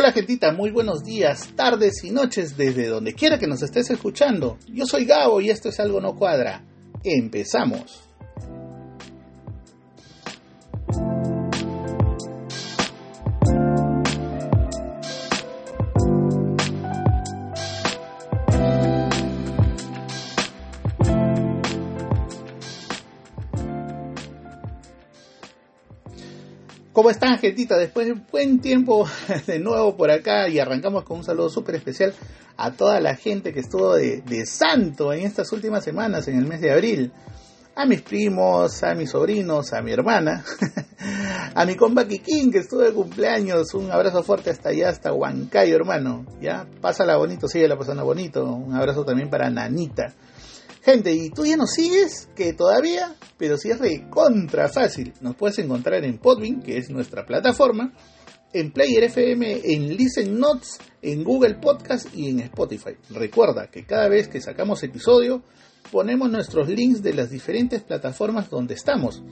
Hola gentita, muy buenos días, tardes y noches desde donde quiera que nos estés escuchando. Yo soy Gabo y esto es Algo No Cuadra. Empezamos. ¿Cómo están, gentita? Después de un buen tiempo de nuevo por acá y arrancamos con un saludo súper especial a toda la gente que estuvo de, santo en estas últimas semanas, en el mes de abril. A mis primos, a mis sobrinos, a mi hermana, a mi compa Kikín que estuvo de cumpleaños. Un abrazo fuerte hasta allá, hasta Huancayo, hermano. Ya, pásala bonito, sigue la pasando bonito. Un abrazo también para Nanita. Gente, ¿y tú ya nos sigues? Que todavía, pero si es recontra fácil. Nos puedes encontrar en Podbean, que es nuestra plataforma, en Player FM, en Listen Notes, en Google Podcast y en Spotify. Recuerda que cada vez que sacamos episodio, ponemos nuestros links de las diferentes plataformas donde estamos.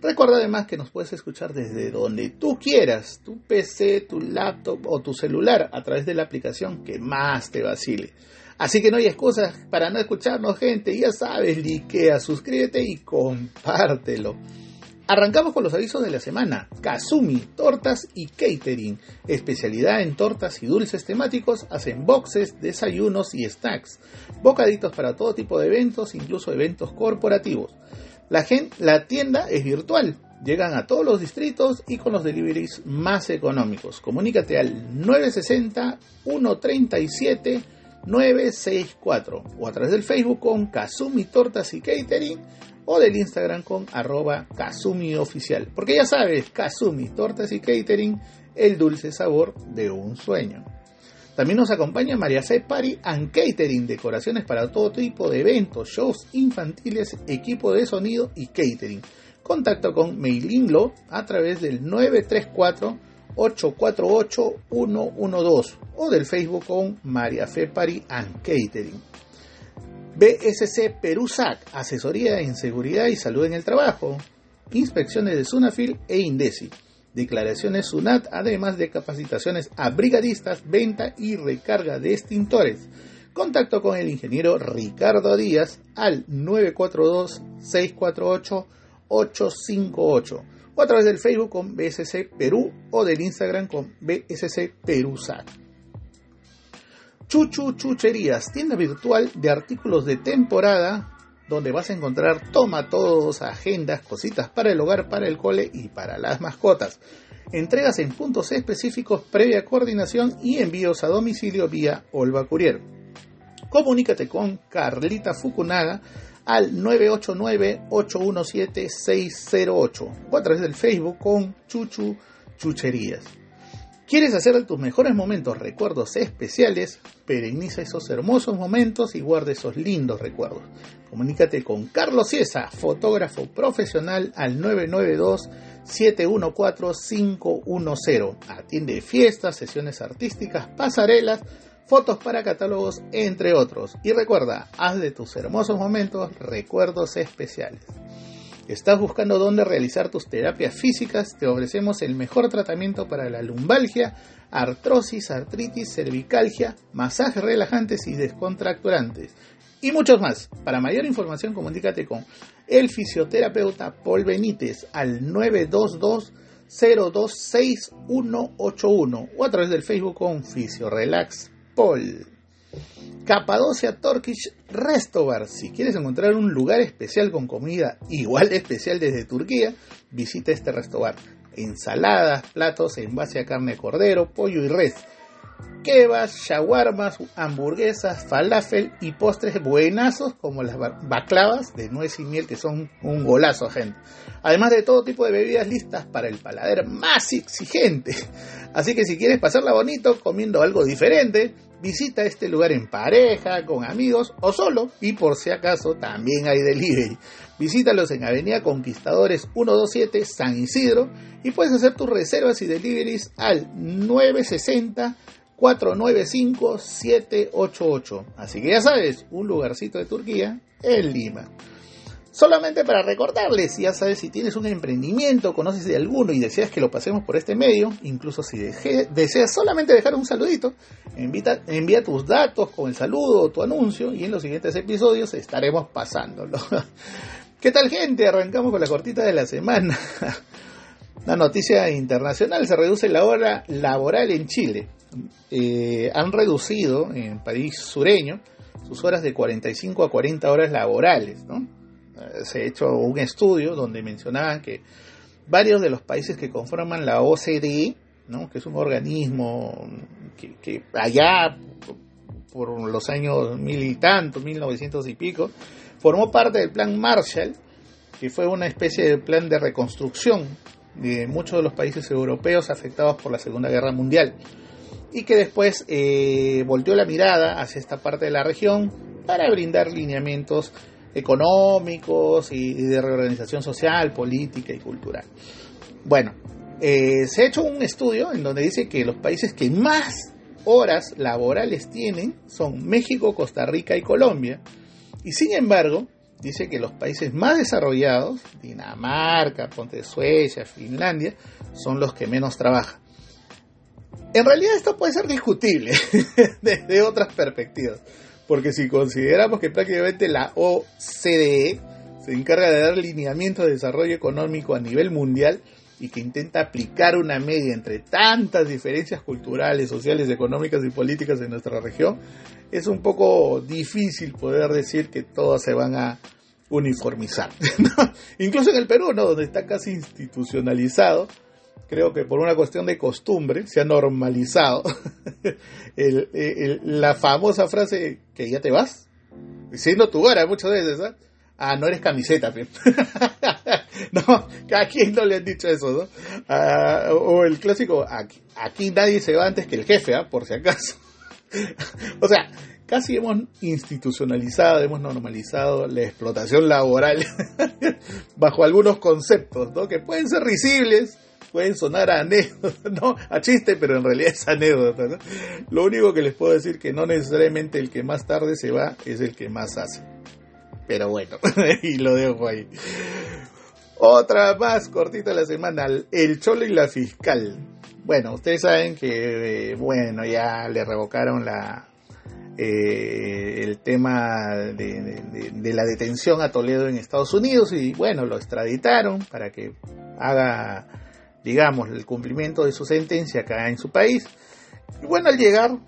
Recuerda además que nos puedes escuchar desde donde tú quieras, tu PC, tu laptop o tu celular, a través de la aplicación que más te vacile. Así que no hay excusas para no escucharnos, gente. Ya sabes, likea, suscríbete y compártelo. Arrancamos con los avisos de la semana. Kazumi, tortas y catering. Especialidad en tortas y dulces temáticos. Hacen boxes, desayunos y snacks. Bocaditos para todo tipo de eventos, incluso eventos corporativos. La, la tienda es virtual. Llegan a todos los distritos y con los deliveries más económicos. Comunícate al 960 137 964 o a través del Facebook con Kazumi Tortas y Catering o del Instagram con arroba Kazumi Oficial. Porque ya sabes, Kazumi Tortas y Catering, el dulce sabor de un sueño. También nos acompaña María C. Party and Catering, decoraciones para todo tipo de eventos, shows infantiles, equipo de sonido y catering. Contacto con Meilinlo a través del 934 848-112 o del Facebook con María Fe Pari and Catering. BSC Perusac, asesoría en seguridad y salud en el trabajo. Inspecciones de Sunafil e Indesi. Declaraciones SUNAT, además de capacitaciones a brigadistas, venta y recarga de extintores. Contacto con el ingeniero Ricardo Díaz al 942-648-858 o a través del Facebook con BSC Perú o del Instagram con BSC Perusat. Chuchu Chucherías, tienda virtual de artículos de temporada donde vas a encontrar toma todos, agendas, cositas para el hogar, para el cole y para las mascotas. Entregas en puntos específicos previa coordinación y envíos a domicilio vía Olva Courier. Comunícate con Carlita Fukunaga al 989-817-608 o a través del Facebook con Chuchu Chucherías. ¿Quieres hacer de tus mejores momentos recuerdos especiales? Pereniza esos hermosos momentos y guarda esos lindos recuerdos. Comunícate con Carlos Ciesa, fotógrafo profesional al 992-714-510. Atiende fiestas, sesiones artísticas, pasarelas, fotos para catálogos, entre otros. Y recuerda, haz de tus hermosos momentos recuerdos especiales. ¿Estás buscando dónde realizar tus terapias físicas? Te ofrecemos el mejor tratamiento para la lumbalgia, artrosis, artritis, cervicalgia, masajes relajantes y descontracturantes. Y muchos más. Para mayor información comunícate con el fisioterapeuta Paul Benítez al 922 026181 o a través del Facebook con Fisiorelax Paul. Capadocia Turkish Restobar. Si quieres encontrar un lugar especial con comida igual de especial desde Turquía, visita este restobar. Ensaladas, platos en base a carne de cordero, pollo y res. Kebabs, shawarmas, hamburguesas, falafel y postres buenazos como las baclavas de nuez y miel que son un golazo, gente. Además de todo tipo de bebidas listas para el paladar más exigente. Así que si quieres pasarla bonito comiendo algo diferente, visita este lugar en pareja, con amigos o solo, y por si acaso también hay delivery. Visítalos en Avenida Conquistadores 127 San Isidro y puedes hacer tus reservas y deliveries al 960 495 788. Así que ya sabes, un lugarcito de Turquía en Lima. Solamente para recordarles, ya sabes, si tienes un emprendimiento, conoces de alguno y deseas que lo pasemos por este medio, incluso si deseas solamente dejar un saludito, envía tus datos con el saludo tu anuncio y en los siguientes episodios estaremos pasándolo. ¿Qué tal gente? Arrancamos con la cortita de la semana. Una noticia internacional, se reduce la hora laboral en Chile. Eh, han reducido en país sureño sus horas de 45 a 40 horas laborales, ¿no? se ha hecho un estudio donde mencionaban que varios de los países que conforman la OCDE, ¿no? que es un organismo que, allá por los años mil y tanto, 1900 y pico, formó parte del plan Marshall, que fue una especie de plan de reconstrucción de muchos de los países europeos afectados por la Segunda Guerra Mundial y que después eh, volteó la mirada hacia esta parte de la región para brindar lineamientos económicos y, de reorganización social, política y cultural. Bueno, eh, se ha hecho un estudio en donde dice que los países que más horas laborales tienen son México, Costa Rica y Colombia. Y sin embargo, dice que los países más desarrollados, Dinamarca, Ponte Suecia, Finlandia, son los que menos trabajan. En realidad esto puede ser discutible desde otras perspectivas. Porque si consideramos que prácticamente la OCDE se encarga de dar lineamientos de desarrollo económico a nivel mundial y que intenta aplicar una media entre tantas diferencias culturales, sociales, económicas y políticas en nuestra región, es un poco difícil poder decir que todas se van a uniformizar. Incluso en el Perú, ¿no? donde está casi institucionalizado, creo que por una cuestión de costumbre se ha normalizado la famosa frase que ya te vas, siendo tu hora muchas veces, ¿ah? ah no eres camiseta, no, a quién no le han dicho eso, ¿no? Ah, o el clásico, aquí, nadie se va antes que el jefe, ¿ah? por si acaso. o sea, casi hemos institucionalizado, hemos normalizado la explotación laboral bajo algunos conceptos, ¿no? Que pueden ser risibles, pueden sonar a anécdota, ¿no? A chiste, pero en realidad es anécdota, ¿no? Lo único que les puedo decir que no necesariamente el que más tarde se va es el que más hace. Pero bueno, y lo dejo ahí. Otra más cortita de la semana, el cholo y la fiscal. Bueno, ustedes saben que, eh, bueno, ya le revocaron la, eh, el tema de, de, la detención a Toledo en Estados Unidos y bueno, lo extraditaron para que haga digamos, el cumplimiento de su sentencia acá en su país. Y bueno, al llegar,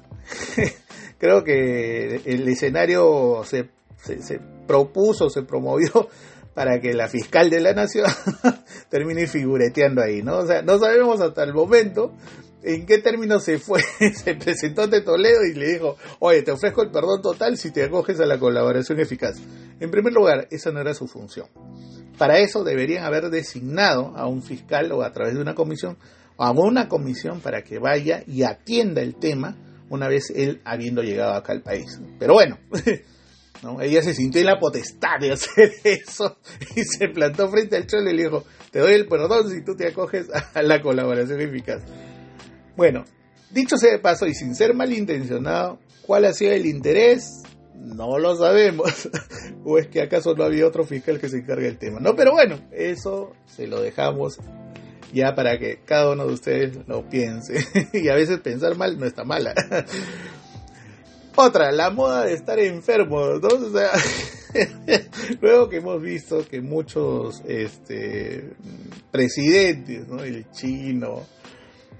creo que el escenario se, se, propuso, se promovió para que la fiscal de la nación termine figureteando ahí, ¿no? O sea, no sabemos hasta el momento en qué términos se fue, se presentó ante Toledo y le dijo, oye, te ofrezco el perdón total si te acoges a la colaboración eficaz. En primer lugar, esa no era su función. Para eso deberían haber designado a un fiscal o a través de una comisión, o a una comisión para que vaya y atienda el tema una vez él habiendo llegado acá al país. Pero bueno, ¿no? ella se sintió en la potestad de hacer eso y se plantó frente al cholo y le dijo, te doy el perdón si tú te acoges a la colaboración eficaz. Bueno, dicho sea de paso y sin ser malintencionado, ¿cuál ha sido el interés? No lo sabemos. ¿O es que acaso no había otro fiscal que se encargue del tema? No, pero bueno, eso se lo dejamos ya para que cada uno de ustedes lo piense. y a veces pensar mal no está mala. Otra, la moda de estar enfermo, luego que hemos visto que muchos este, presidentes, ¿no? El chino,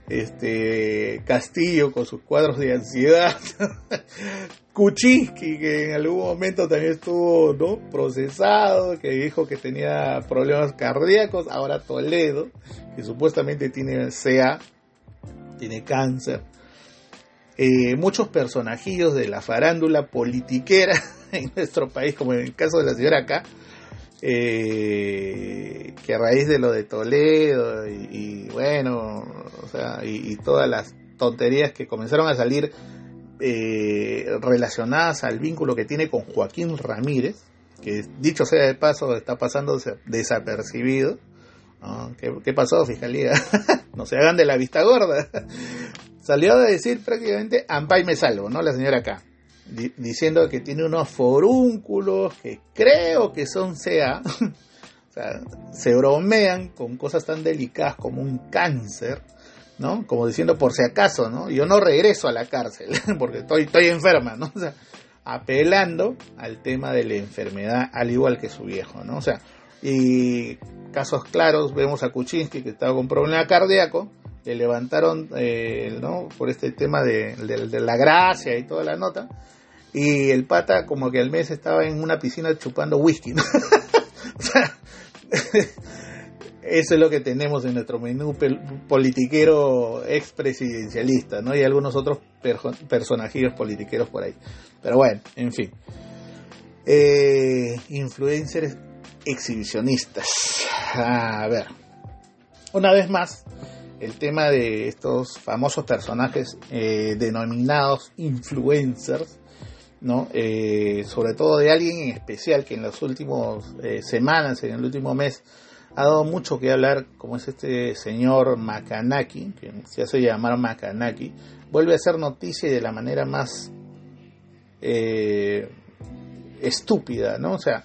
este Castillo con sus cuadros de ansiedad, Kuczynski que en algún momento también estuvo ¿no? procesado, que dijo que tenía problemas cardíacos, ahora Toledo, que supuestamente tiene CA, tiene cáncer. Eh, muchos personajillos de la farándula politiquera en nuestro país, como en el caso de la señora acá, eh, que a raíz de lo de Toledo y, bueno, o sea, y, todas las tonterías que comenzaron a salir eh, relacionadas al vínculo que tiene con Joaquín Ramírez, que dicho sea de paso está pasando desapercibido. ¿Qué, pasó, Fiscalía? no se hagan de la vista gorda. Salió a decir prácticamente, ampay me salvo, ¿no? La señora acá. Diciendo que tiene unos forúnculos que creo que son CA. o sea, se bromean con cosas tan delicadas como un cáncer, ¿no? Como diciendo por si acaso, ¿no? Yo no regreso a la cárcel porque estoy, estoy enferma, ¿no? O sea, apelando al tema de la enfermedad al igual que su viejo, ¿no? O sea, y casos claros, vemos a Kuczynski que estaba con problema cardíaco, le levantaron eh, ¿no? por este tema de, la gracia y toda la nota, y el pata como que al mes estaba en una piscina chupando whisky. o sea, eso es lo que tenemos en nuestro menú politiquero expresidencialista, ¿no? Y algunos otros personajes politiqueros por ahí. Pero bueno, en fin. Eh, influencers exhibicionistas. A ver. Una vez más, el tema de estos famosos personajes eh, denominados influencers, ¿no? Eh, sobre todo de alguien en especial que en las últimas eh, semanas, en el último mes, ha dado mucho que hablar, como es este señor Makanaki, que se hace llamar Makanaki, vuelve a hacer noticia de la manera más estúpida, ¿no? O sea,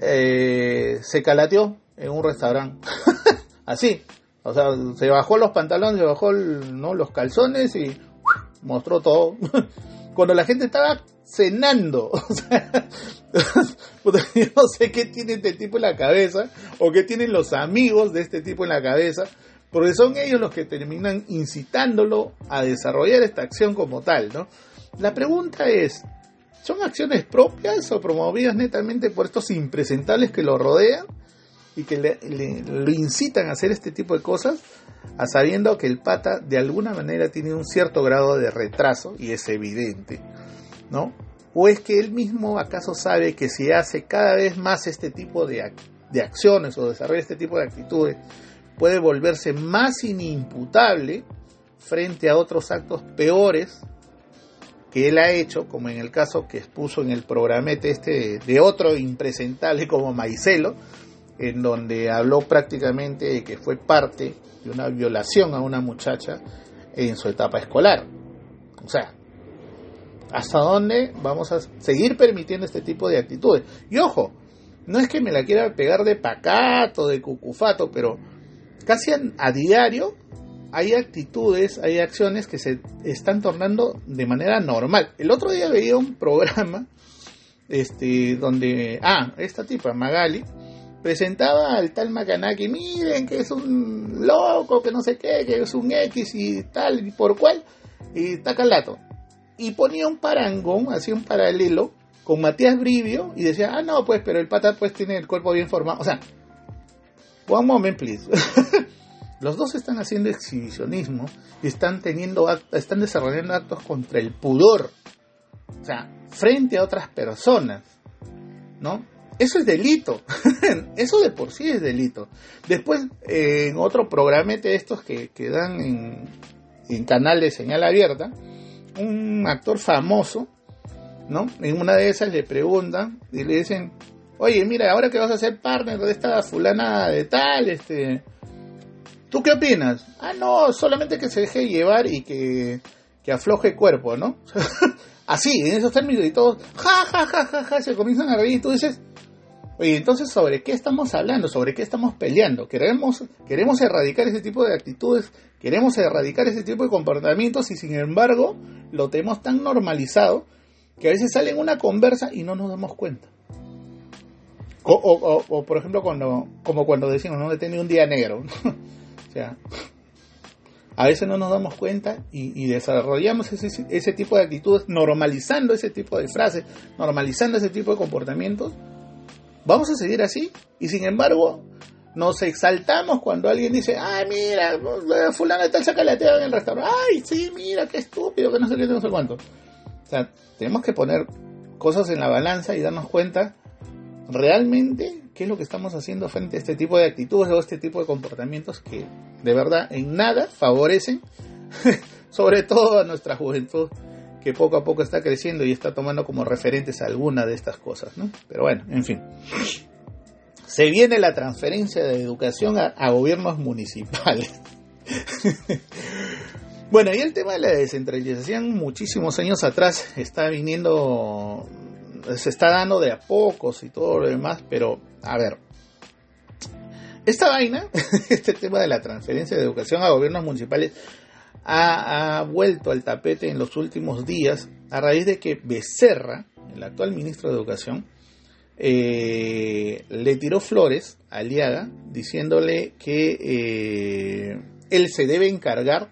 se calateó en un restaurante. Así, o sea, se bajó los pantalones, se bajó ¿no? los calzones y mostró todo. Cuando la gente estaba cenando. Yo no sé qué tiene este tipo en la cabeza o qué tienen los amigos de este tipo en la cabeza, porque son ellos los que terminan incitándolo a desarrollar esta acción como tal, ¿no? La pregunta es, ¿son acciones propias o promovidas netamente por estos impresentables que lo rodean? Y que le, lo incitan a hacer este tipo de cosas, a sabiendo que el pata de alguna manera tiene un cierto grado de retraso y es evidente, ¿no? ¿O es que él mismo acaso sabe que si hace cada vez más este tipo de, de acciones o desarrolla este tipo de actitudes, puede volverse más inimputable frente a otros actos peores que él ha hecho, como en el caso que expuso en el programete este de otro impresentable como Maicelo, en donde habló prácticamente de que fue parte de una violación a una muchacha en su etapa escolar. O sea, ¿hasta dónde vamos a seguir permitiendo este tipo de actitudes? Y ojo, no es que me la quiera pegar de pacato, de cucufato, pero casi a, diario hay actitudes, hay acciones que se están tornando de manera normal. El otro día veía un programa este donde ah, esta tipa Magali presentaba al tal Makanaki, miren que es un loco, que no sé qué, que es un X y tal, y por cual, y tacalato. Y ponía un parangón, hacía un paralelo con Matías Brivio y decía, ah, no, pues, pero el pata pues tiene el cuerpo bien formado. O sea, one moment, please. Los dos están haciendo exhibicionismo y están teniendo están desarrollando actos contra el pudor. O sea, frente a otras personas. ¿No? Eso es delito. Eso de por sí es delito. Después, en otro programete de estos que, que dan en, en, canal de señal abierta, un actor famoso, ¿no? En una de esas le preguntan y le dicen, oye, mira, ahora que vas a ser partner de esta fulana de tal, este... ¿Tú qué opinas? Ah, no, solamente que se deje llevar y que, que afloje cuerpo, ¿no? Así, en esos términos y todos, ja, ja, ja, ja, ja, se comienzan a reír y tú dices, Oye, entonces, ¿sobre qué estamos hablando? ¿Sobre qué estamos peleando? ¿Queremos, queremos erradicar ese tipo de actitudes? ¿Queremos erradicar ese tipo de comportamientos? Y sin embargo, lo tenemos tan normalizado que a veces sale en una conversa y no nos damos cuenta. O, por ejemplo, cuando, como cuando decimos, no he tenido un día negro. o sea, a veces no nos damos cuenta y, desarrollamos ese tipo de actitudes, normalizando ese tipo de frases, normalizando ese tipo de comportamientos ¿Vamos a seguir así? Y sin embargo, nos exaltamos cuando alguien dice, ay, mira, fulano está sacalateado en el restaurante. Ay, sí, mira, qué estúpido, que no sé qué, no sé cuánto. O sea, tenemos que poner cosas en la balanza y darnos cuenta realmente qué es lo que estamos haciendo frente a este tipo de actitudes o este tipo de comportamientos que de verdad en nada favorecen, sobre todo a nuestra juventud poco a poco está creciendo y está tomando como referentes alguna de estas cosas. Pero bueno, en fin. Se viene la transferencia de educación a, gobiernos municipales. Bueno, y el tema de la descentralización muchísimos años atrás está viniendo, se está dando de a pocos y todo lo demás, pero a ver, esta vaina, este tema de la transferencia de educación a gobiernos municipales, ha, vuelto al tapete en los últimos días a raíz de que Becerra, el actual ministro de Educación, eh, le tiró flores a Aliaga diciéndole que eh, él se debe encargar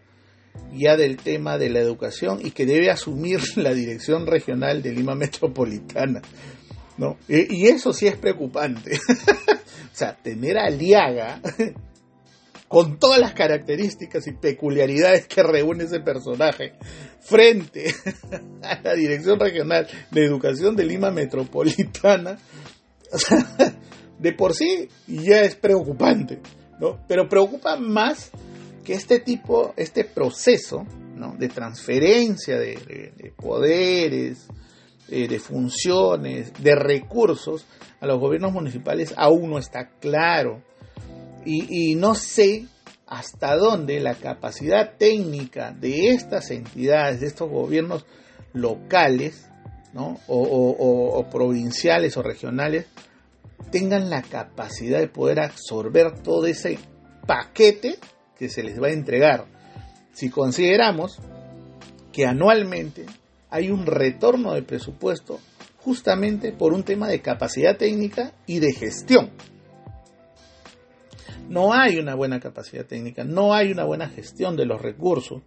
ya del tema de la educación y que debe asumir la dirección regional de Lima Metropolitana. ¿no? Y, eso sí es preocupante. o sea, tener a Aliaga con todas las características y peculiaridades que reúne ese personaje frente a la Dirección Regional de Educación de Lima Metropolitana, de por sí ya es preocupante, ¿no? Pero preocupa más que este tipo, este proceso de transferencia de, poderes, eh, de funciones, de recursos a los gobiernos municipales aún no está claro. Y, no sé hasta dónde la capacidad técnica de estas entidades, de estos gobiernos locales, o, provinciales o regionales, tengan la capacidad de poder absorber todo ese paquete que se les va a entregar. Si consideramos que anualmente hay un retorno de presupuesto justamente por un tema de capacidad técnica y de gestión. No hay una buena capacidad técnica, no hay una buena gestión de los recursos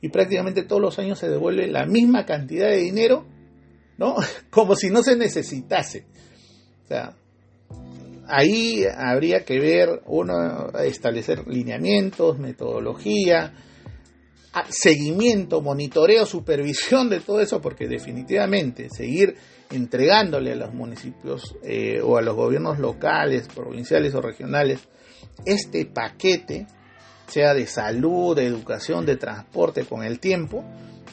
y prácticamente todos los años se devuelve la misma cantidad de dinero, ¿no? Como si no se necesitase. O sea, ahí habría que ver, uno, establecer lineamientos, metodología, seguimiento, monitoreo, supervisión de todo eso, porque definitivamente seguir entregándole a los municipios eh, o a los gobiernos locales, provinciales o regionales este paquete, sea de salud, de educación, de transporte con el tiempo,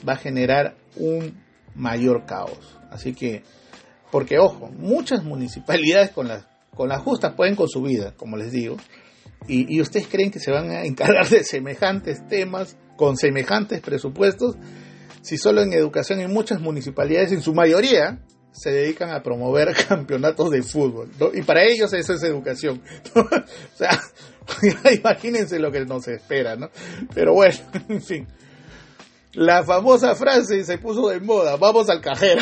va a generar un mayor caos. Así que, porque ojo, muchas municipalidades con las con las justas pueden con su vida, como les digo, y, y, ustedes creen que se van a encargar de semejantes temas con semejantes presupuestos, si solo en educación en muchas municipalidades, en su mayoría, se dedican a promover campeonatos de fútbol, Y para ellos eso es educación. o sea, imagínense lo que nos espera, ¿no? Pero bueno, en fin. La famosa frase se puso de moda, vamos al cajero.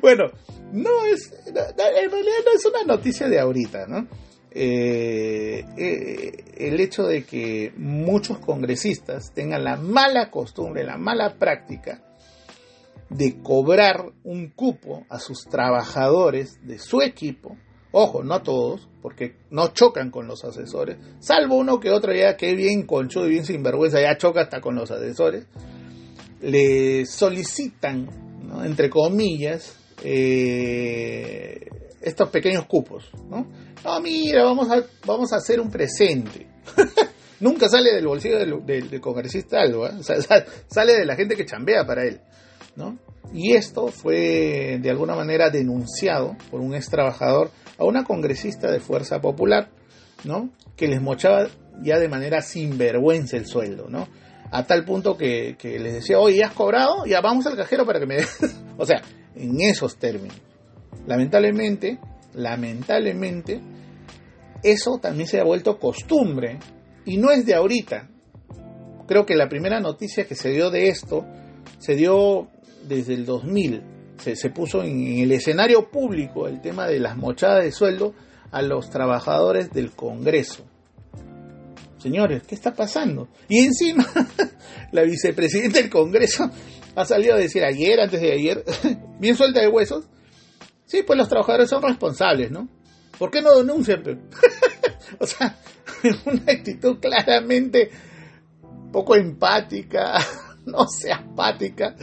bueno, no es, en realidad no es una noticia de ahorita, ¿no? Eh, eh, el hecho de que muchos congresistas tengan la mala costumbre, la mala práctica de cobrar un cupo a sus trabajadores de su equipo, ojo, no a todos, porque no chocan con los asesores, salvo uno que otro ya que bien conchudo y bien sinvergüenza, ya choca hasta con los asesores, le solicitan, entre comillas, eh, estos pequeños cupos, ¿no? Mira, vamos a, vamos a hacer un presente. Nunca sale del bolsillo del, congresista algo, ¿eh? sale de la gente que chambea para él. ¿No? Y esto fue de alguna manera denunciado por un ex trabajador a una congresista de Fuerza Popular, ¿no? Que les mochaba ya de manera sinvergüenza el sueldo, ¿no? A tal punto que, les decía, oye, ¿ya has cobrado? Ya vamos al cajero para que me o sea, en esos términos. Lamentablemente, lamentablemente, eso también se ha vuelto costumbre y no es de ahorita. Creo que la primera noticia que se dio de esto se dio desde el 2000 se, puso en, el escenario público el tema de las mochadas de sueldo a los trabajadores del Congreso. Señores, ¿qué está pasando? Y encima, la vicepresidenta del Congreso ha salido a decir ayer, antes de ayer, bien suelta de huesos, sí, pues los trabajadores son responsables, ¿no? ¿Por qué no denuncian? o sea, una actitud claramente poco empática, no sea apática,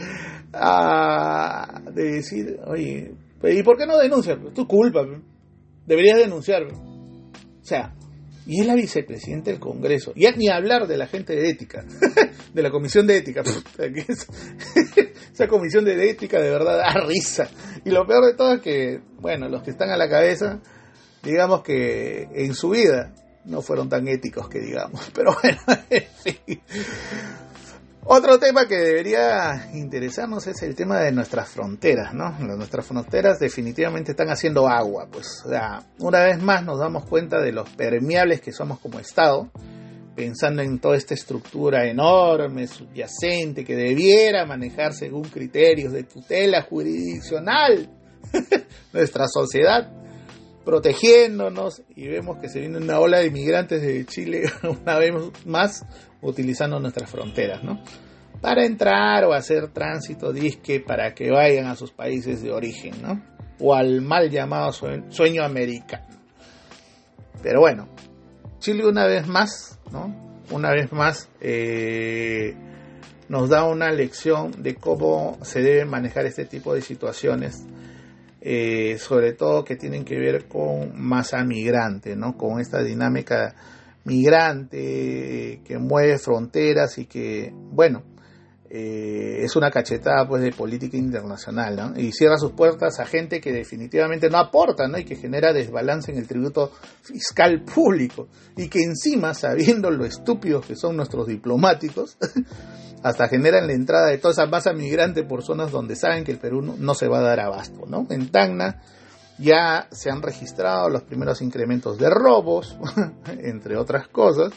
de decir, oye, ¿y por qué no denuncias? Es tu culpa, deberías denunciar. O sea, y es la vicepresidenta del Congreso. Y ni hablar de la gente de ética, de la comisión de ética. esa comisión de ética de verdad da risa. Y lo peor de todo es que, bueno, los que están a la cabeza, digamos que en su vida no fueron tan éticos que digamos. Pero bueno. Otro tema que debería interesarnos es el tema de nuestras fronteras, ¿no? Nuestras fronteras definitivamente están haciendo agua, pues una vez más nos damos cuenta de los permeables que somos como Estado, pensando en toda esta estructura enorme, subyacente, que debiera manejar según criterios de tutela jurisdiccional nuestra sociedad, protegiéndonos y vemos que se viene una ola de inmigrantes de Chile una vez más utilizando nuestras fronteras, ¿no? Para entrar o hacer tránsito disque para que vayan a sus países de origen, ¿no? O al mal llamado sueño americano. Pero bueno, Chile una vez más, ¿no? Una vez más eh, nos da una lección de cómo se deben manejar este tipo de situaciones eh, sobre todo que tienen que ver con masa migrante, ¿no? con esta dinámica migrante eh, que mueve fronteras y que, bueno, eh, es una cachetada pues de política internacional ¿no? y cierra sus puertas a gente que definitivamente no aporta ¿no? y que genera desbalance en el tributo fiscal público y que encima sabiendo lo estúpidos que son nuestros diplomáticos hasta generan la entrada de toda esa masa migrante por zonas donde saben que el Perú no, se va a dar abasto. ¿no? En Tacna ya se han registrado los primeros incrementos de robos, entre otras cosas,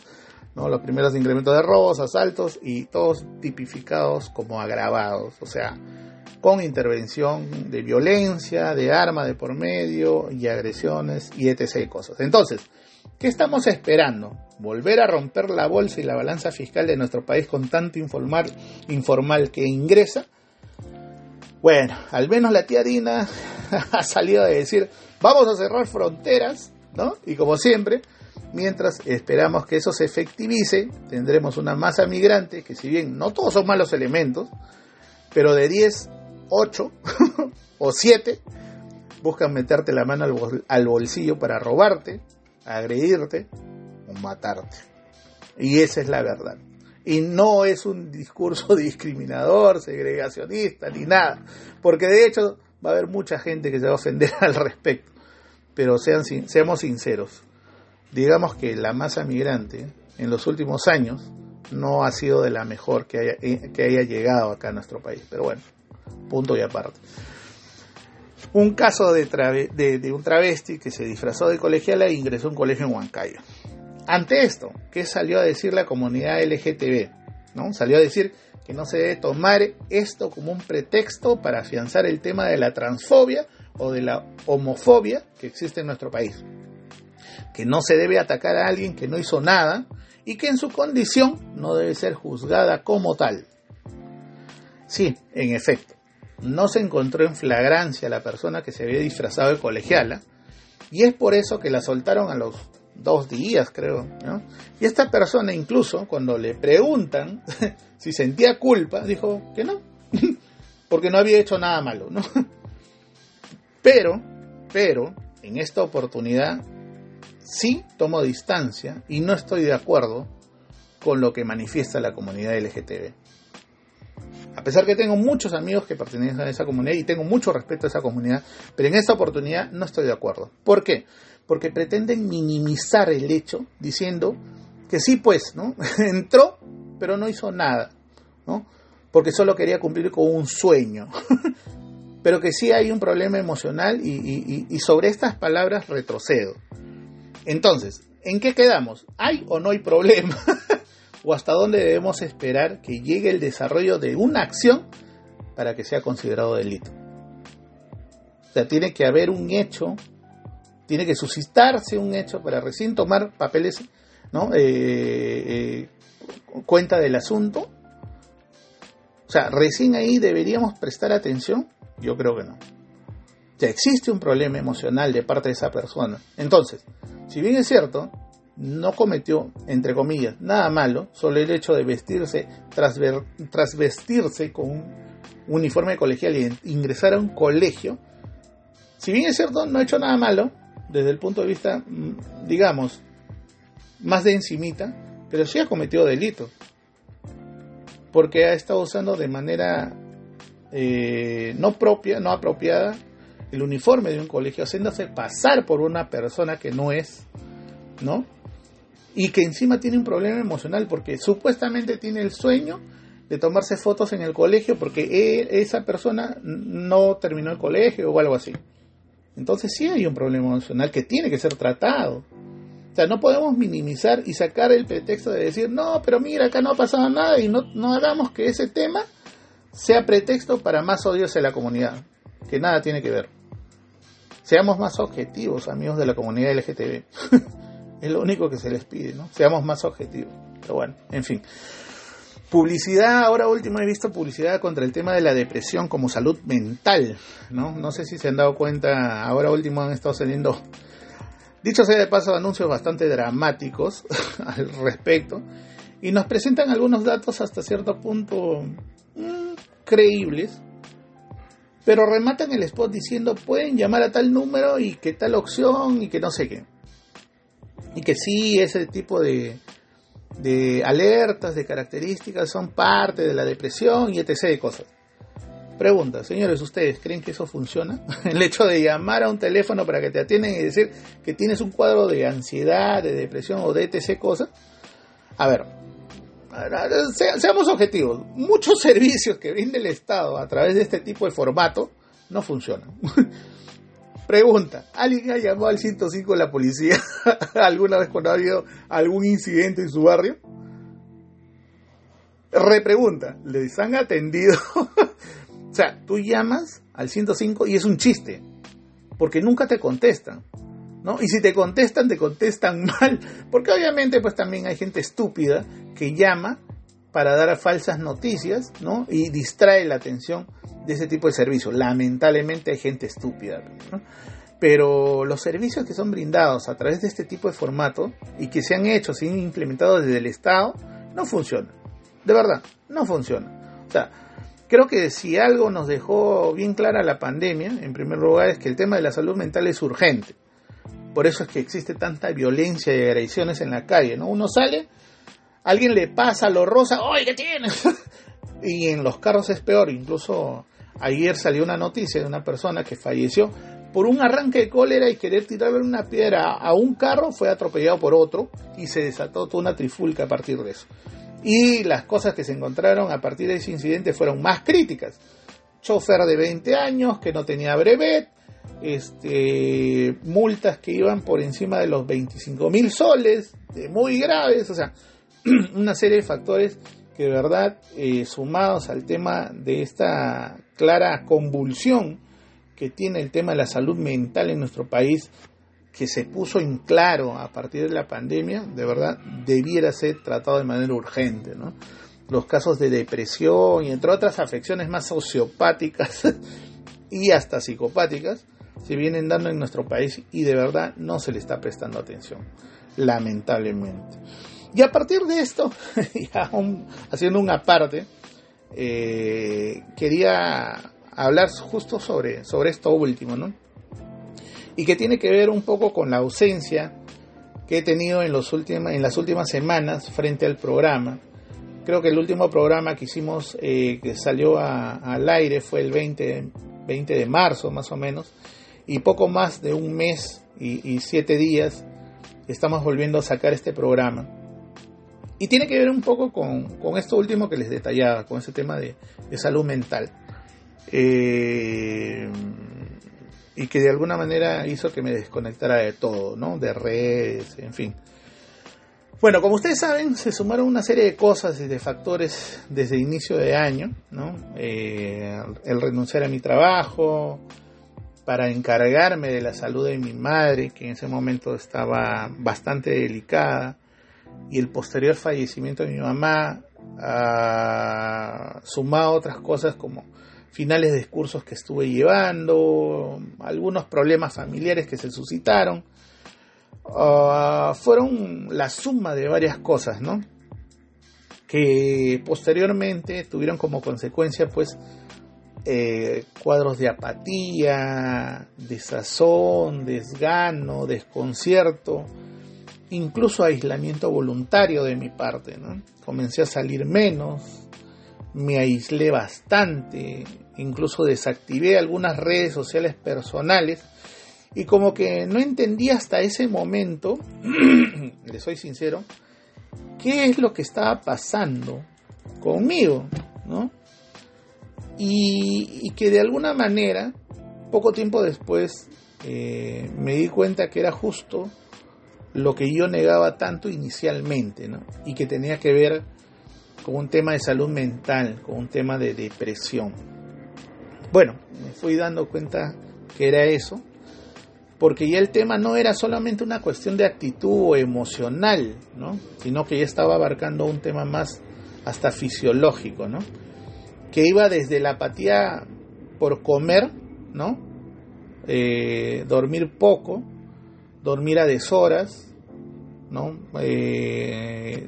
¿no? los primeros incrementos de robos, asaltos y todos tipificados como agravados, o sea, con intervención de violencia, de arma de por medio y agresiones y etc. cosas. Entonces, ¿Qué estamos esperando? ¿Volver a romper la bolsa y la balanza fiscal de nuestro país con tanto informal, informal que ingresa? Bueno, al menos la tía Dina ha salido a decir, vamos a cerrar fronteras, ¿no? Y como siempre, mientras esperamos que eso se efectivice, tendremos una masa migrante que si bien no todos son malos elementos, pero de 10, 8 o 7 buscan meterte la mano al bolsillo para robarte, agredirte o matarte. Y esa es la verdad. Y no es un discurso discriminador, segregacionista, ni nada. Porque de hecho va a haber mucha gente que se va a ofender al respecto. Pero sean, seamos sinceros. Digamos que la masa migrante en los últimos años no ha sido de la mejor que haya, eh, que haya llegado acá a nuestro país. Pero bueno, punto y aparte un caso de, de, un travesti que se disfrazó de colegiala e ingresó a un colegio en Huancayo. Ante esto, ¿qué salió a decir la comunidad LGTB? ¿no? Salió a decir que no se debe tomar esto como un pretexto para afianzar el tema de la transfobia o de la homofobia que existe en nuestro país. Que no se debe atacar a alguien que no hizo nada y que en su condición no debe ser juzgada como tal. Sí, en efecto, no se encontró en flagrancia la persona que se había disfrazado de colegiala y es por eso que la soltaron a los dos días, creo. Y esta persona incluso, cuando le preguntan si sentía culpa, dijo que no, porque no había hecho nada malo. Pero, pero, en esta oportunidad sí tomo distancia y no estoy de acuerdo con lo que manifiesta la comunidad LGTB. A pesar que tengo muchos amigos que pertenecen a esa comunidad y tengo mucho respeto a esa comunidad, pero en esta oportunidad no estoy de acuerdo. ¿Por qué? Porque pretenden minimizar el hecho diciendo que sí, pues, ¿no? Entró, pero no hizo nada, ¿no? Porque solo quería cumplir con un sueño. pero que sí hay un problema emocional y, y sobre estas palabras retrocedo. Entonces, ¿en qué quedamos? ¿Hay o no hay problema? o hasta dónde debemos esperar que llegue el desarrollo de una acción para que sea considerado delito. O sea, tiene que haber un hecho, tiene que suscitarse un hecho para recién tomar papeles, ¿no? Eh, eh, cuenta del asunto. O sea, recién ahí deberíamos prestar atención. Yo creo que no. Ya existe un problema emocional de parte de esa persona. Entonces, si bien es cierto, no cometió, entre comillas, nada malo, solo el hecho de vestirse, tras vestirse con un uniforme colegial y ingresar a un colegio, si bien es cierto, no ha hecho nada malo, desde el punto de vista, mm, digamos, más de encimita, pero sí ha cometido delito, porque ha estado usando de manera eh, no propia, no apropiada, el uniforme de un colegio, haciéndose pasar por una persona que no es, ¿no? y que encima tiene un problema emocional porque supuestamente tiene el sueño de tomarse fotos en el colegio porque esa persona no terminó el colegio o algo así. Entonces sí hay un problema emocional que tiene que ser tratado. O sea, no podemos minimizar y sacar el pretexto de decir, no, pero mira, acá no ha pasado nada y no, no hagamos que ese tema sea pretexto para más odios en la comunidad, que nada tiene que ver. Seamos más objetivos, amigos de la comunidad LGTB. es lo único que se les pide, ¿no? Seamos más objetivos. Pero bueno, en fin. Publicidad, ahora último he visto publicidad contra el tema de la depresión como salud mental, ¿no? No sé si se han dado cuenta, ahora último han estado saliendo, dicho sea de paso, anuncios bastante dramáticos al respecto y nos presentan algunos datos hasta cierto punto mmm, creíbles, pero rematan el spot diciendo pueden llamar a tal número y que tal opción y que no sé qué. Y que sí, ese tipo de, de alertas, de características, son parte de la depresión y etc. de cosas. Pregunta, señores, ¿ustedes creen que eso funciona? El hecho de llamar a un teléfono para que te atiendan y decir que tienes un cuadro de ansiedad, de depresión o de etc. cosas. A ver, seamos objetivos. Muchos servicios que brinda el Estado a través de este tipo de formato no funcionan. Pregunta, ¿alguien ha llamado al 105 de la policía alguna vez cuando ha habido algún incidente en su barrio? Repregunta, ¿les han atendido? o sea, tú llamas al 105 y es un chiste, porque nunca te contestan. ¿No? Y si te contestan, te contestan mal, porque obviamente pues también hay gente estúpida que llama para dar falsas noticias, ¿no? Y distrae la atención de ese tipo de servicios. Lamentablemente hay gente estúpida. Pero los servicios que son brindados a través de este tipo de formato y que se han hecho, se han implementado desde el Estado, no funcionan. De verdad, no funcionan. O sea, creo que si algo nos dejó bien clara la pandemia, en primer lugar, es que el tema de la salud mental es urgente. Por eso es que existe tanta violencia y agresiones en la calle, ¿no? Uno sale, alguien le pasa lo rosa, ¡ay, qué tienes! y en los carros es peor, incluso Ayer salió una noticia de una persona que falleció por un arranque de cólera y querer tirarle una piedra a un carro, fue atropellado por otro y se desató toda una trifulca a partir de eso. Y las cosas que se encontraron a partir de ese incidente fueron más críticas. Chofer de 20 años que no tenía brevet, este, multas que iban por encima de los 25 mil soles, muy graves, o sea, una serie de factores que de verdad, eh, sumados al tema de esta clara convulsión que tiene el tema de la salud mental en nuestro país, que se puso en claro a partir de la pandemia, de verdad debiera ser tratado de manera urgente. ¿no? Los casos de depresión y entre otras afecciones más sociopáticas y hasta psicopáticas se vienen dando en nuestro país y de verdad no se le está prestando atención, lamentablemente. Y a partir de esto, ya haciendo una parte, eh, quería hablar justo sobre, sobre esto último, ¿no? Y que tiene que ver un poco con la ausencia que he tenido en, los en las últimas semanas frente al programa. Creo que el último programa que hicimos, eh, que salió al aire, fue el 20, 20 de marzo más o menos, y poco más de un mes y, siete días estamos volviendo a sacar este programa. Y tiene que ver un poco con, esto último que les detallaba, con ese tema de, salud mental. Eh, y que de alguna manera hizo que me desconectara de todo, ¿no? De redes, en fin. Bueno, como ustedes saben, se sumaron una serie de cosas y de factores desde inicio de año, ¿no? Eh, el renunciar a mi trabajo para encargarme de la salud de mi madre, que en ese momento estaba bastante delicada, y el posterior fallecimiento de mi mamá, sumado a otras cosas como finales de cursos que estuve llevando, algunos problemas familiares que se suscitaron, ah, fueron la suma de varias cosas, ¿no? Que posteriormente tuvieron como consecuencia, pues, eh, cuadros de apatía, desazón, desgano, desconcierto, incluso aislamiento voluntario de mi parte. ¿no? Comencé a salir menos, me aislé bastante, incluso desactivé algunas redes sociales personales y como que no entendía hasta ese momento, le soy sincero, qué es lo que estaba pasando conmigo, ¿no? Y, que de alguna manera, poco tiempo después, eh, me di cuenta que era justo lo que yo negaba tanto inicialmente, ¿no? Y que tenía que ver con un tema de salud mental, con un tema de depresión. Bueno, me fui dando cuenta que era eso, porque ya el tema no era solamente una cuestión de actitud emocional, ¿no? sino que ya estaba abarcando un tema más hasta fisiológico, ¿no? Que iba desde la apatía por comer, ¿no? Eh, dormir poco, dormir a deshoras, ¿no? Eh,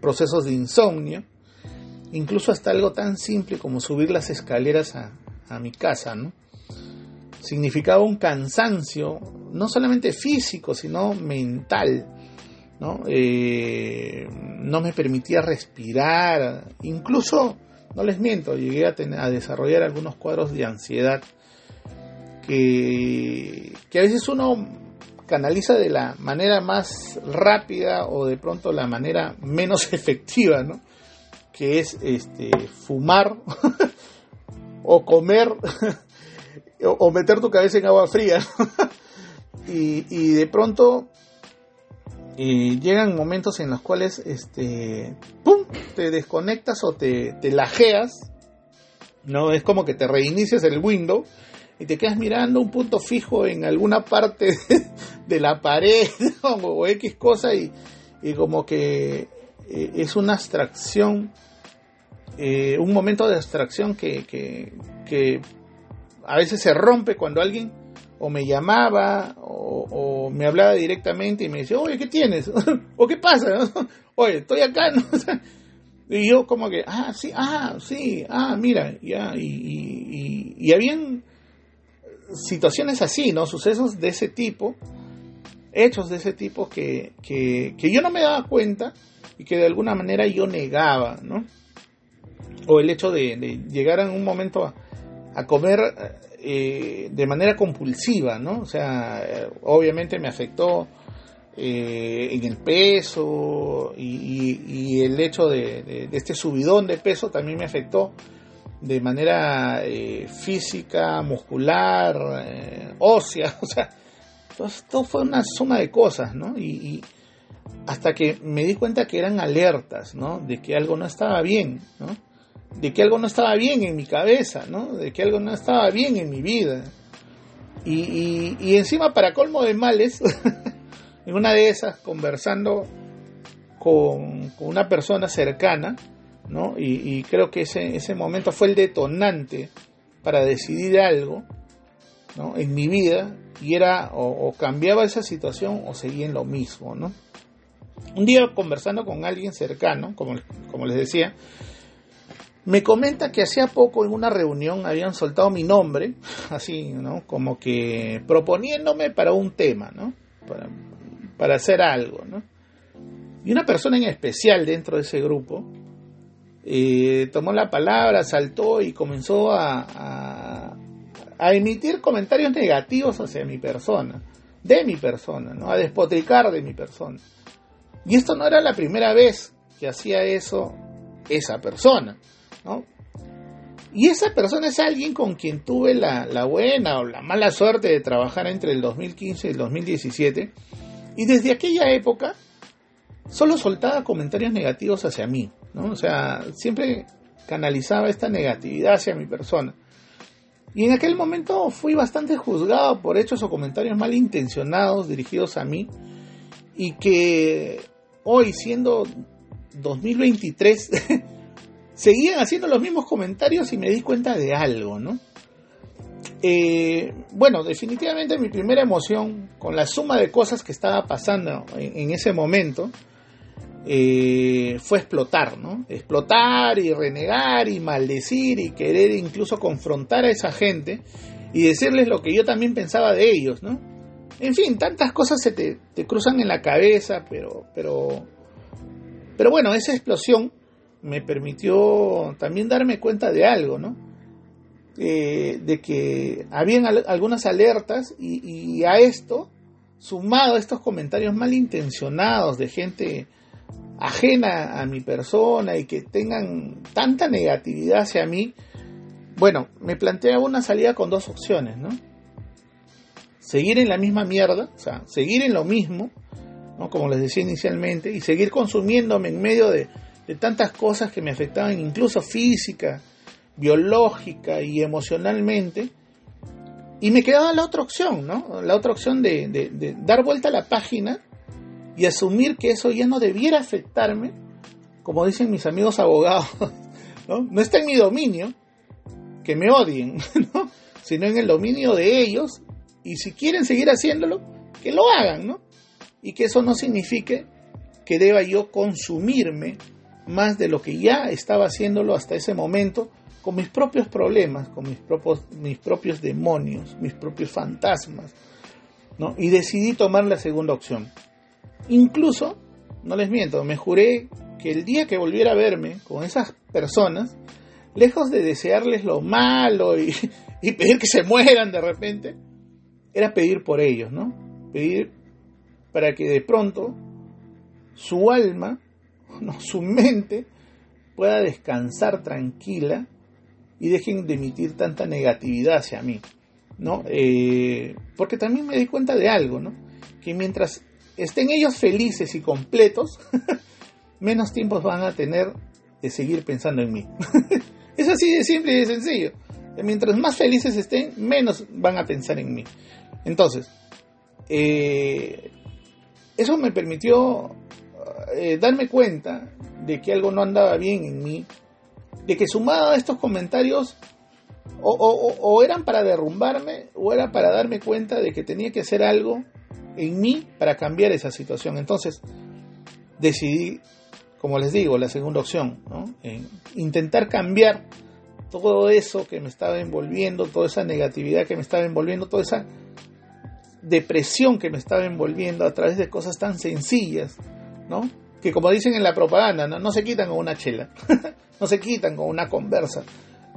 procesos de insomnio, incluso hasta algo tan simple como subir las escaleras a, a mi casa, ¿no? significaba un cansancio, no solamente físico, sino mental. ¿no? Eh, no me permitía respirar, incluso, no les miento, llegué a, tener, a desarrollar algunos cuadros de ansiedad que, que a veces uno canaliza de la manera más rápida o de pronto la manera menos efectiva, ¿no? que es este, fumar o comer o, meter tu cabeza en agua fría. y, de pronto llegan momentos en los cuales este, ¡pum! te desconectas o te, te lajeas. ¿no? Es como que te reinicias el window y te quedas mirando un punto fijo en alguna parte de, la pared o X cosa y, como que eh, es una abstracción, eh, un momento de abstracción que, que a veces se rompe cuando alguien o me llamaba o, me hablaba directamente y me decía, oye, ¿qué tienes? o ¿qué pasa? oye, estoy acá. y yo como que, ah, sí, ah, sí, ah, mira, ya, y, y, y, habían situaciones así, ¿no? Sucesos de ese tipo, hechos de ese tipo que, que, que yo no me daba cuenta y que de alguna manera yo negaba, ¿no? O el hecho de, llegar en un momento a, a comer eh, de manera compulsiva, ¿no? O sea, obviamente me afectó eh, en el peso y, el hecho de, este subidón de peso también me afectó de manera eh, física, muscular, ósea, o sea, todo, fue una suma de cosas, ¿no? y hasta que me di cuenta que eran alertas, ¿no? De que algo no estaba bien, ¿no? De que algo no estaba bien en mi cabeza, ¿no? De que algo no estaba bien en mi vida. Y, encima, para colmo de males, en una de esas, conversando con, una persona cercana, ¿no? Y, creo que ese, ese momento fue el detonante para decidir algo, ¿no? En mi vida, y era o, cambiaba esa situación o seguía en lo mismo, ¿no? Un día conversando con alguien cercano, como, como les decía, me comenta que hacía poco en una reunión habían soltado mi nombre, así, ¿no? Como que proponiéndome para un tema, ¿no? Para, hacer algo, ¿no? Y una persona en especial dentro de ese grupo eh, tomó la palabra, saltó y comenzó a, a, emitir comentarios negativos hacia mi persona, de mi persona, ¿no? A despotricar de mi persona. Y esto no era la primera vez que hacía eso esa persona. Y esa persona es alguien con quien tuve la, buena o la mala suerte de trabajar entre el 2015 y el 2017. Y desde aquella época solo soltaba comentarios negativos hacia mí. ¿no? O sea, siempre canalizaba esta negatividad hacia mi persona. Y en aquel momento fui bastante juzgado por hechos o comentarios malintencionados dirigidos a mí. Y que hoy, siendo 2023, seguían haciendo los mismos comentarios y me di cuenta de algo, ¿no? Eh, bueno, definitivamente mi primera emoción, con la suma de cosas que estaba pasando en, ese momento, eh, fue explotar, ¿no? Explotar y renegar y maldecir y querer incluso confrontar a esa gente y decirles lo que yo también pensaba de ellos, ¿no? En fin, tantas cosas se te, te cruzan en la cabeza, pero, pero, pero bueno, esa explosión me permitió también darme cuenta de algo, ¿no? eh, de que habían algunas alertas y, y, a esto, sumado a estos comentarios malintencionados de gente ajena a mi persona y que tengan tanta negatividad hacia mí, bueno, me plantea una salida con dos opciones, ¿no? Seguir en la misma mierda, o sea, seguir en lo mismo, ¿no? Como les decía inicialmente, y seguir consumiéndome en medio de, de tantas cosas que me afectaban, incluso física, biológica y emocionalmente. Y me quedaba la otra opción, ¿no? La otra opción de, de, dar vuelta a la página y asumir que eso ya no debiera afectarme, como dicen mis amigos abogados, ¿no? No está en mi dominio que me odien, ¿no? Sino en el dominio de ellos y si quieren seguir haciéndolo, que lo hagan, ¿no? Y que eso no signifique que deba yo consumirme más de lo que ya estaba haciéndolo hasta ese momento con mis propios problemas, con mis propios, mis propios demonios, mis propios fantasmas, ¿no? Y decidí tomar la segunda opción. Incluso, no les miento, me juré que el día que volviera a verme con esas personas, lejos de desearles lo malo y, y pedir que se mueran de repente, era pedir por ellos, ¿no? Pedir para que de pronto su alma, no, su mente, pueda descansar tranquila y dejen de emitir tanta negatividad hacia mí, ¿no? Eh, porque también me di cuenta de algo, ¿no? Que mientras estén ellos felices y completos, menos tiempos van a tener de seguir pensando en mí. es así de simple y de sencillo. Mientras más felices estén, menos van a pensar en mí. Entonces, eh, eso me permitió eh, darme cuenta de que algo no andaba bien en mí, de que sumado a estos comentarios o, o, eran para derrumbarme o era para darme cuenta de que tenía que hacer algo en mí para cambiar esa situación. Entonces, decidí, como les digo, la segunda opción, intentar cambiar todo eso que me estaba envolviendo, toda esa negatividad que me estaba envolviendo, toda esa depresión que me estaba envolviendo a través de cosas tan sencillas, ¿no? Que como dicen en la propaganda, no, no se quitan con una chela, no se quitan con una conversa,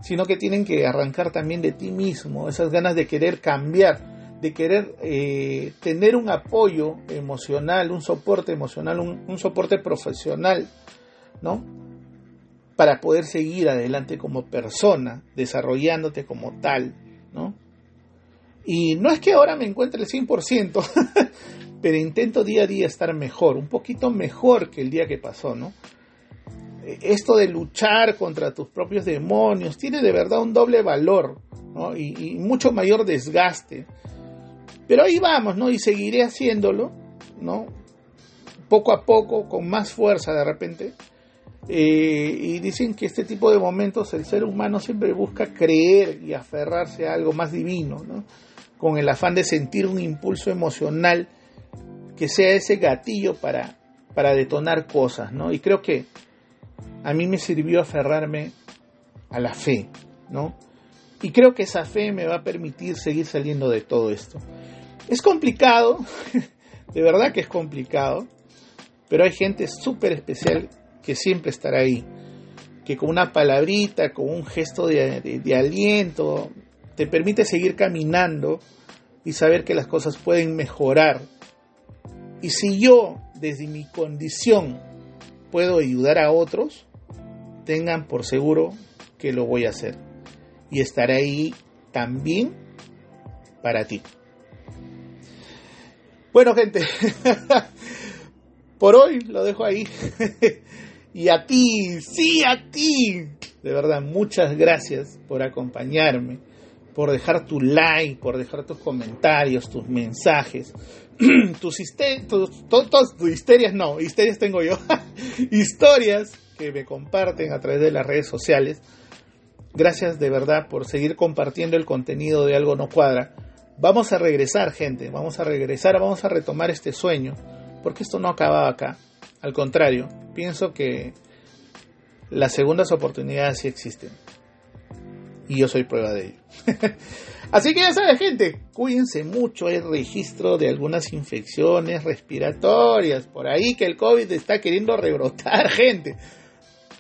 sino que tienen que arrancar también de ti mismo, esas ganas de querer cambiar, de querer eh, tener un apoyo emocional, un soporte emocional, un, soporte profesional, ¿no? Para poder seguir adelante como persona, desarrollándote como tal, ¿no? Y no es que ahora me encuentre el 100%, pero intento día a día estar mejor, un poquito mejor que el día que pasó, ¿no? Esto de luchar contra tus propios demonios tiene de verdad un doble valor, ¿no? y, y mucho mayor desgaste pero ahí vamos, ¿no? Y seguiré haciéndolo, ¿no? Poco a poco, con más fuerza de repente. Eh, y dicen que este tipo de momentos el ser humano siempre busca creer y aferrarse a algo más divino, ¿no? Con el afán de sentir un impulso emocional que sea ese gatillo para, para detonar cosas, ¿no? Y creo que a mí me sirvió aferrarme a la fe, ¿no? Y creo que esa fe me va a permitir seguir saliendo de todo esto. Es complicado, de verdad que es complicado, pero hay gente súper especial que siempre estará ahí, que con una palabrita, con un gesto de, aliento, te permite seguir caminando y saber que las cosas pueden mejorar. Y si yo, desde mi condición, puedo ayudar a otros, tengan por seguro que lo voy a hacer. Y estaré ahí también para ti. Bueno, gente, por hoy lo dejo ahí. y a ti, sí, a ti. De verdad, muchas gracias por acompañarme, por dejar tu like, por dejar tus comentarios, tus mensajes. tus, histerias, no, histerias tengo yo. Historias que me comparten a través de las redes sociales. Gracias de verdad por seguir compartiendo el contenido de Algo No Cuadra Vamos a regresar, gente, vamos a regresar, vamos a retomar este sueño, porque esto no acaba acá. Al contrario, pienso que las segundas oportunidades sí existen. Y yo soy prueba de ello. Así que ya sabes, gente, cuídense mucho. Hay registro de algunas infecciones respiratorias. Por ahí que el COVID está queriendo rebrotar, gente.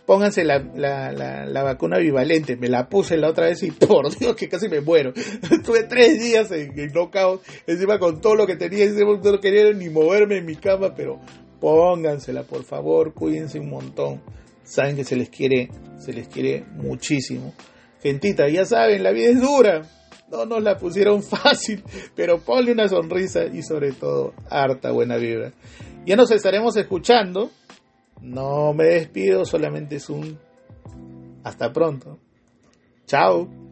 pónganse la, la, la, vacuna bivalente. Me la puse la otra vez y por Dios que casi me muero. Estuve tres días en, en knockout, encima con todo lo que tenía, no quería ni moverme en mi cama, pero póngansela por favor, cuídense un montón. Saben que se les quiere, se les quiere muchísimo. Gentita, ya saben, la vida es dura. No nos la pusieron fácil, pero ponle una sonrisa y sobre todo harta buena vibra. Ya nos estaremos escuchando no me despido, solamente es un hasta pronto. Chao.